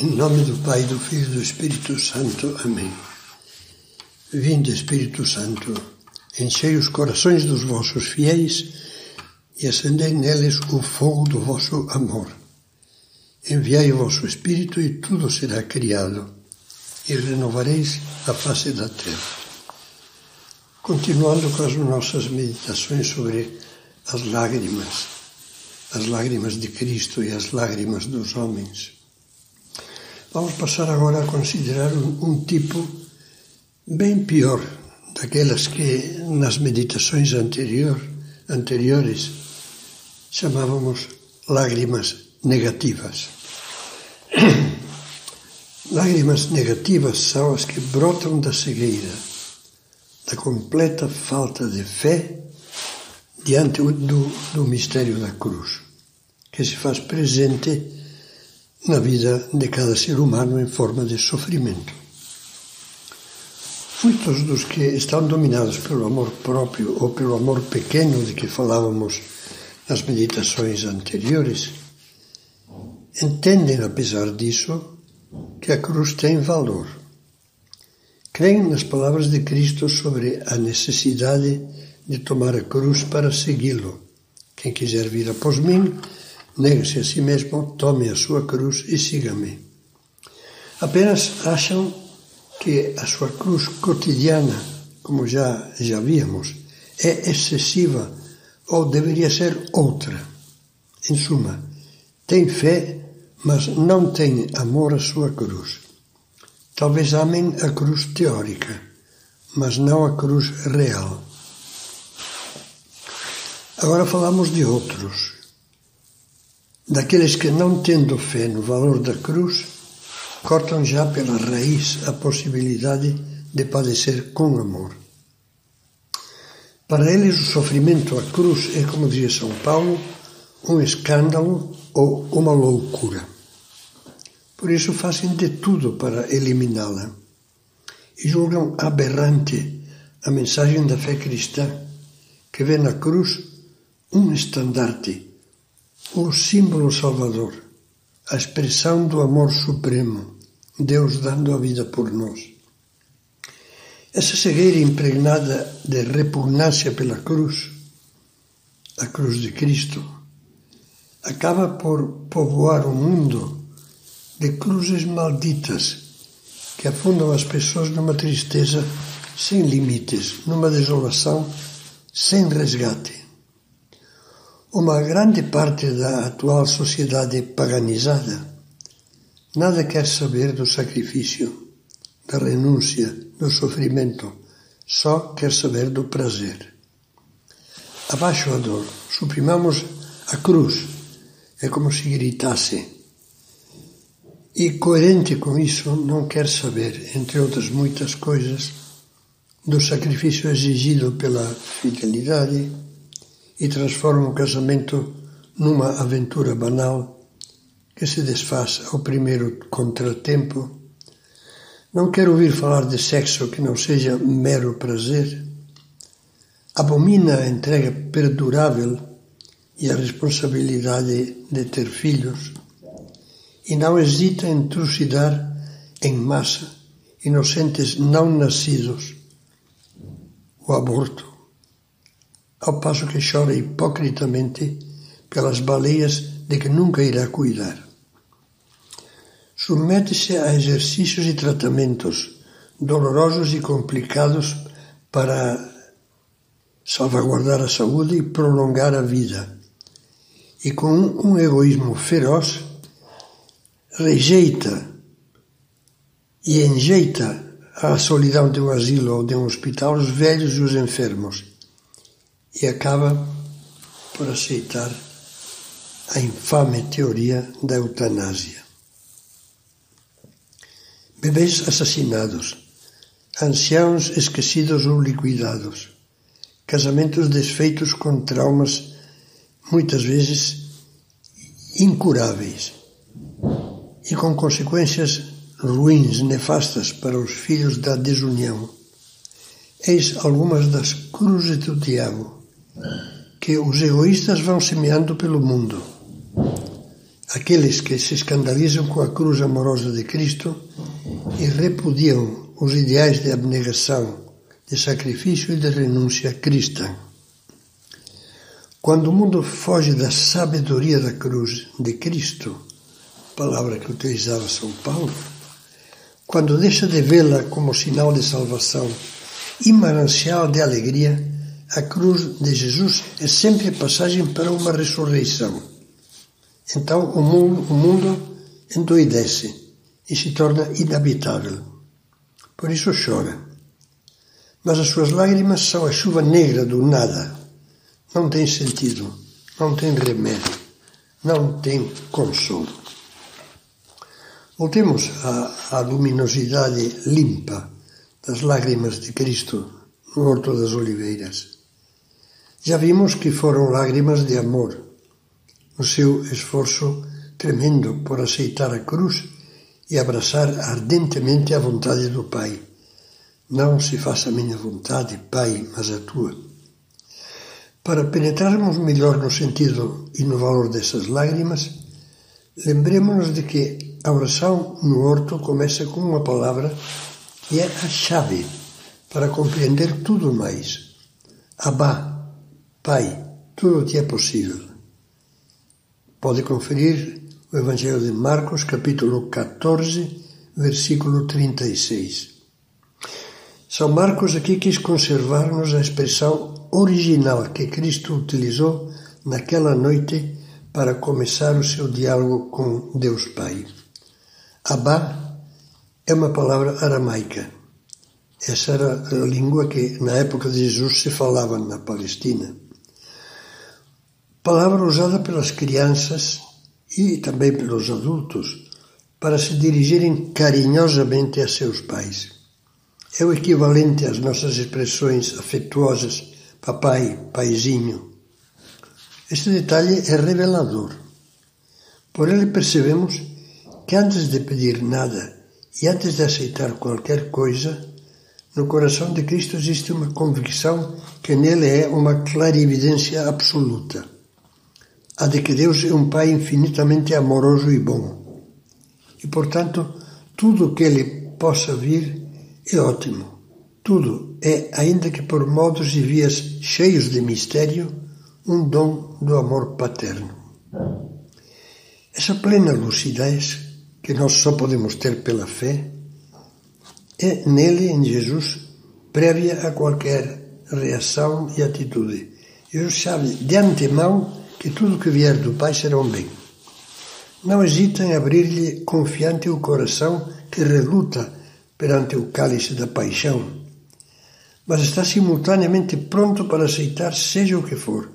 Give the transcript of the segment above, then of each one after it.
Em nome do Pai, do Filho e do Espírito Santo. Amém. Vinde, Espírito Santo, enchei os corações dos vossos fiéis e acendei neles o fogo do vosso amor. Enviai o vosso Espírito e tudo será criado, e renovareis a face da terra. Continuando com as nossas meditações sobre as lágrimas, as lágrimas de Cristo e as lágrimas dos homens. Vamos passar agora a considerar um, tipo bem pior daquelas que nas meditações anterior, anteriores chamávamos lágrimas negativas. lágrimas negativas são as que brotam da cegueira, da completa falta de fé diante do, do mistério da cruz, que se faz presente na vida de cada ser humano em forma de sofrimento. Muitos dos que estão dominados pelo amor próprio ou pelo amor pequeno de que falávamos nas meditações anteriores, entendem, apesar disso, que a cruz tem valor. Creem nas palavras de Cristo sobre a necessidade de tomar a cruz para segui-lo. Quem quiser vir após mim, negue-se a si mesmo, tome a sua cruz e siga-me. Apenas acham que a sua cruz cotidiana, como já, já víamos, é excessiva ou deveria ser outra. Em suma, tem fé, mas não tem amor à sua cruz. Talvez amem a cruz teórica, mas não a cruz real. Agora falamos de outros daqueles que, não tendo fé no valor da cruz, cortam já pela raiz a possibilidade de padecer com amor. Para eles, o sofrimento à cruz é, como dizia São Paulo, um escândalo ou uma loucura. Por isso fazem de tudo para eliminá-la e julgam aberrante a mensagem da fé cristã, que vê na cruz um estandarte o símbolo salvador, a expressão do amor supremo, Deus dando a vida por nós. Essa cegueira impregnada de repugnância pela cruz, a cruz de Cristo, acaba por povoar o mundo de cruzes malditas que afundam as pessoas numa tristeza sem limites, numa desolação sem resgate. Uma grande parte da atual sociedade paganizada nada quer saber do sacrifício, da renúncia, do sofrimento, só quer saber do prazer. Abaixo a dor, suprimamos a cruz, é como se gritasse. E coerente com isso, não quer saber, entre outras muitas coisas, do sacrifício exigido pela fidelidade e transforma o casamento numa aventura banal que se desfaz ao primeiro contratempo. Não quero ouvir falar de sexo que não seja mero prazer. Abomina a entrega perdurável e a responsabilidade de ter filhos. E não hesita em trucidar em massa inocentes não nascidos. O aborto ao passo que chora hipocritamente pelas baleias de que nunca irá cuidar. Submete-se a exercícios e tratamentos dolorosos e complicados para salvaguardar a saúde e prolongar a vida. E com um egoísmo feroz, rejeita e enjeita à solidão de um asilo ou de um hospital os velhos e os enfermos e acaba por aceitar a infame teoria da eutanásia. Bebês assassinados, anciãos esquecidos ou liquidados, casamentos desfeitos com traumas muitas vezes incuráveis e com consequências ruins, nefastas para os filhos da desunião. Eis algumas das cruzes do diabo que os egoístas vão semeando pelo mundo. aqueles que se escandalizam com a cruz amorosa de Cristo e repudiam os ideais de abnegação, de sacrifício e de renúncia cristã. Quando o mundo foge da sabedoria da cruz de Cristo, palavra que utilizava São Paulo, quando deixa de vê-la como sinal de salvação e manancial de alegria, a cruz de Jesus é sempre a passagem para uma ressurreição. Então o mundo, o mundo endoidece e se torna inabitável. Por isso chora. Mas as suas lágrimas são a chuva negra do nada não tem sentido, não tem remédio, não tem consolo. Voltemos à, à luminosidade limpa das lágrimas de Cristo no Horto das Oliveiras. Já vimos que foram lágrimas de amor, no seu esforço tremendo por aceitar a cruz e abraçar ardentemente a vontade do Pai. Não se faça a minha vontade, Pai, mas a tua. Para penetrarmos melhor no sentido e no valor dessas lágrimas, lembremos-nos de que a oração no horto começa com uma palavra que é a chave para compreender tudo mais. Abá, Pai, tudo te é possível. Pode conferir o Evangelho de Marcos, capítulo 14, versículo 36. São Marcos aqui quis conservar-nos a expressão original que Cristo utilizou naquela noite para começar o seu diálogo com Deus Pai. Abá é uma palavra aramaica. Essa era a língua que na época de Jesus se falava na Palestina. Palavra usada pelas crianças e também pelos adultos para se dirigirem carinhosamente a seus pais. É o equivalente às nossas expressões afetuosas papai, paizinho. Este detalhe é revelador. Por ele percebemos que antes de pedir nada e antes de aceitar qualquer coisa, no coração de Cristo existe uma convicção que nele é uma clarividência absoluta. A de que Deus é um Pai infinitamente amoroso e bom. E, portanto, tudo o que ele possa vir é ótimo. Tudo é, ainda que por modos e vias cheios de mistério, um dom do amor paterno. Essa plena lucidez, que nós só podemos ter pela fé, é nele, em Jesus, prévia a qualquer reação e atitude. Jesus sabe de antemão que tudo que vier do Pai será um bem. Não hesita em abrir-lhe confiante o coração que reluta perante o cálice da paixão mas está simultaneamente pronto para aceitar seja o que for,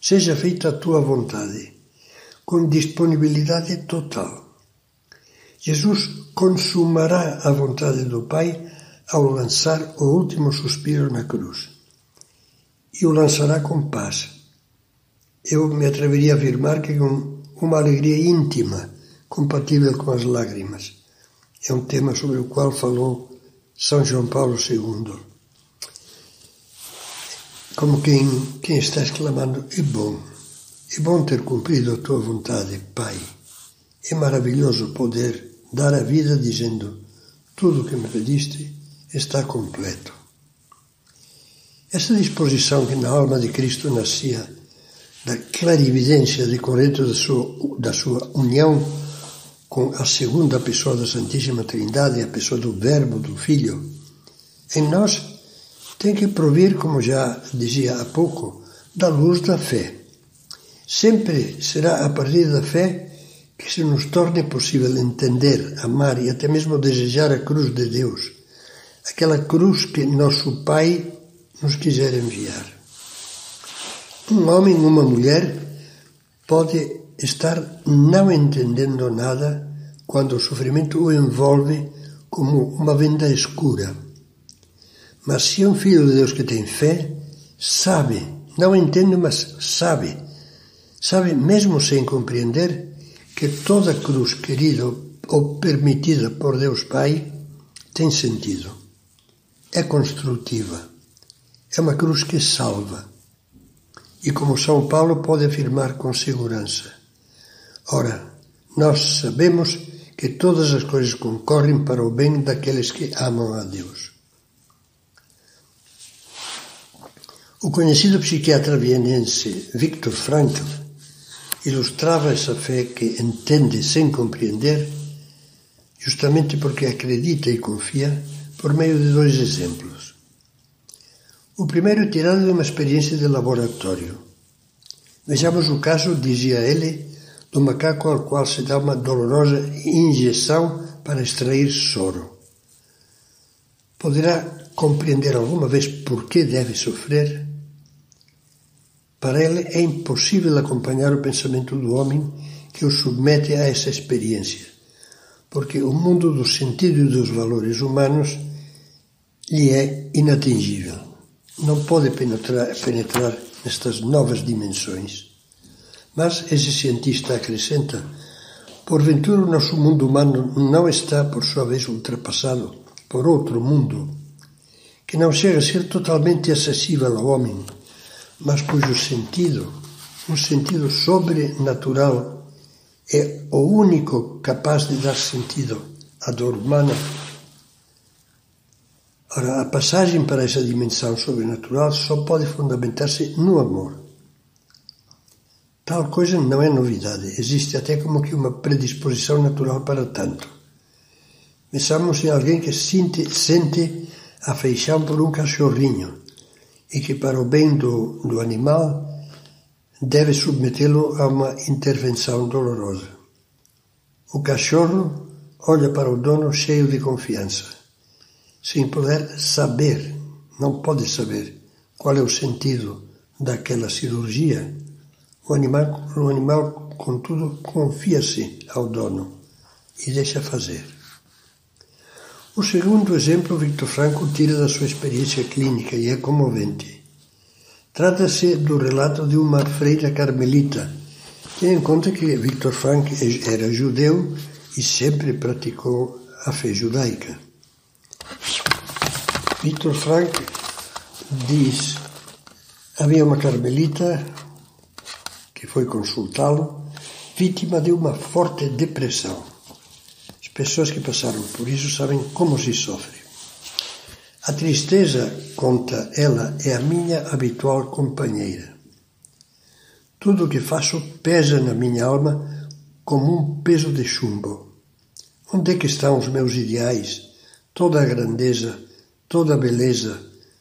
seja feita a tua vontade, com disponibilidade total. Jesus consumará a vontade do Pai ao lançar o último suspiro na cruz. E o lançará com paz. Eu me atreveria a afirmar que com uma alegria íntima, compatível com as lágrimas. É um tema sobre o qual falou São João Paulo II como quem, quem está exclamando: É bom, é bom ter cumprido a tua vontade, Pai. É maravilhoso poder dar a vida dizendo: Tudo o que me pediste está completo. Essa disposição que na alma de Cristo nascia da clarividência decorrente da sua, da sua união com a segunda pessoa da Santíssima Trindade, a pessoa do Verbo, do Filho, em nós tem que provir, como já dizia há pouco, da luz da fé. Sempre será a partir da fé que se nos torne possível entender, amar e até mesmo desejar a cruz de Deus, aquela cruz que nosso Pai nos quiser enviar. Um homem, uma mulher, pode estar não entendendo nada quando o sofrimento o envolve como uma venda escura mas se é um filho de Deus que tem fé, sabe, não entende, mas sabe, sabe mesmo sem compreender, que toda cruz querida ou permitida por Deus Pai tem sentido. É construtiva. É uma cruz que salva. E como São Paulo pode afirmar com segurança: Ora, nós sabemos que todas as coisas concorrem para o bem daqueles que amam a Deus. O conhecido psiquiatra vienense Viktor Frankl ilustrava essa fé que entende sem compreender, justamente porque acredita e confia, por meio de dois exemplos. O primeiro tirado de uma experiência de laboratório. Vejamos o caso, dizia ele, do macaco ao qual se dá uma dolorosa injeção para extrair soro. Poderá compreender alguma vez por que deve sofrer? Para ele é impossível acompanhar o pensamento do homem que o submete a essa experiência, porque o mundo do sentido e dos valores humanos lhe é inatingível. Não pode penetrar, penetrar nestas novas dimensões. Mas esse cientista acrescenta: porventura o nosso mundo humano não está, por sua vez, ultrapassado por outro mundo, que não chega a ser totalmente acessível ao homem, mas cujo sentido, um sentido sobrenatural, é o único capaz de dar sentido à dor humana. Ora, a passagem para essa dimensão sobrenatural só pode fundamentar-se no amor. Tal coisa não é novidade, existe até como que uma predisposição natural para tanto. Pensamos em alguém que sente, sente afeição por um cachorrinho e que, para o bem do, do animal, deve submetê-lo a uma intervenção dolorosa. O cachorro olha para o dono cheio de confiança, sem poder saber, não pode saber qual é o sentido daquela cirurgia o animal, o animal contudo, confia-se ao dono e deixa fazer. O segundo exemplo Victor Franco tira da sua experiência clínica e é comovente. Trata-se do relato de uma freira carmelita, tendo em conta que Victor Frank era judeu e sempre praticou a fé judaica. Victor Frank diz: havia uma carmelita que foi consultá-lo, vítima de uma forte depressão. As pessoas que passaram por isso sabem como se sofre. A tristeza, conta ela, é a minha habitual companheira. Tudo o que faço pesa na minha alma como um peso de chumbo. Onde é que estão os meus ideais, toda a grandeza, toda a beleza,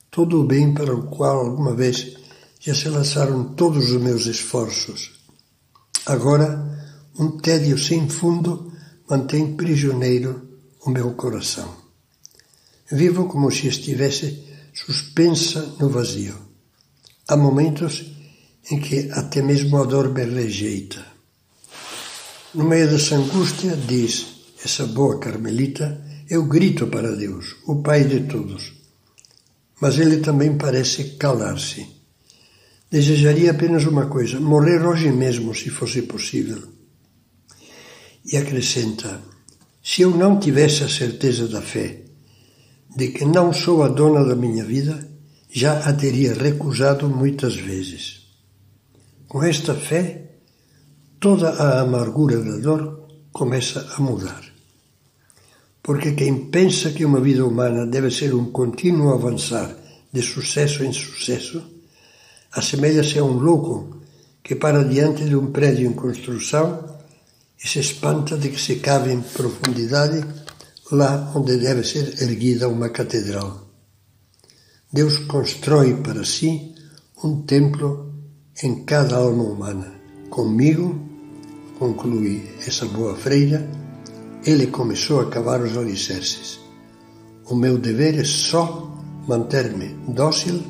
todo o bem para o qual alguma vez já se lançaram todos os meus esforços. Agora, um tédio sem fundo mantém prisioneiro o meu coração. Vivo como se estivesse suspensa no vazio. Há momentos em que até mesmo a dor me rejeita. No meio dessa angústia, diz essa boa carmelita, eu grito para Deus, o Pai de todos. Mas ele também parece calar-se Desejaria apenas uma coisa: morrer hoje mesmo, se fosse possível. E acrescenta: se eu não tivesse a certeza da fé, de que não sou a dona da minha vida, já a teria recusado muitas vezes. Com esta fé, toda a amargura da dor começa a mudar. Porque quem pensa que uma vida humana deve ser um contínuo avançar de sucesso em sucesso, assemelha-se a um louco que para diante de um prédio em construção e se espanta de que se cave em profundidade lá onde deve ser erguida uma catedral. Deus constrói para si um templo em cada alma humana. Comigo, conclui essa boa freira, ele começou a cavar os alicerces. O meu dever é só manter-me dócil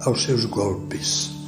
aos seus golpes.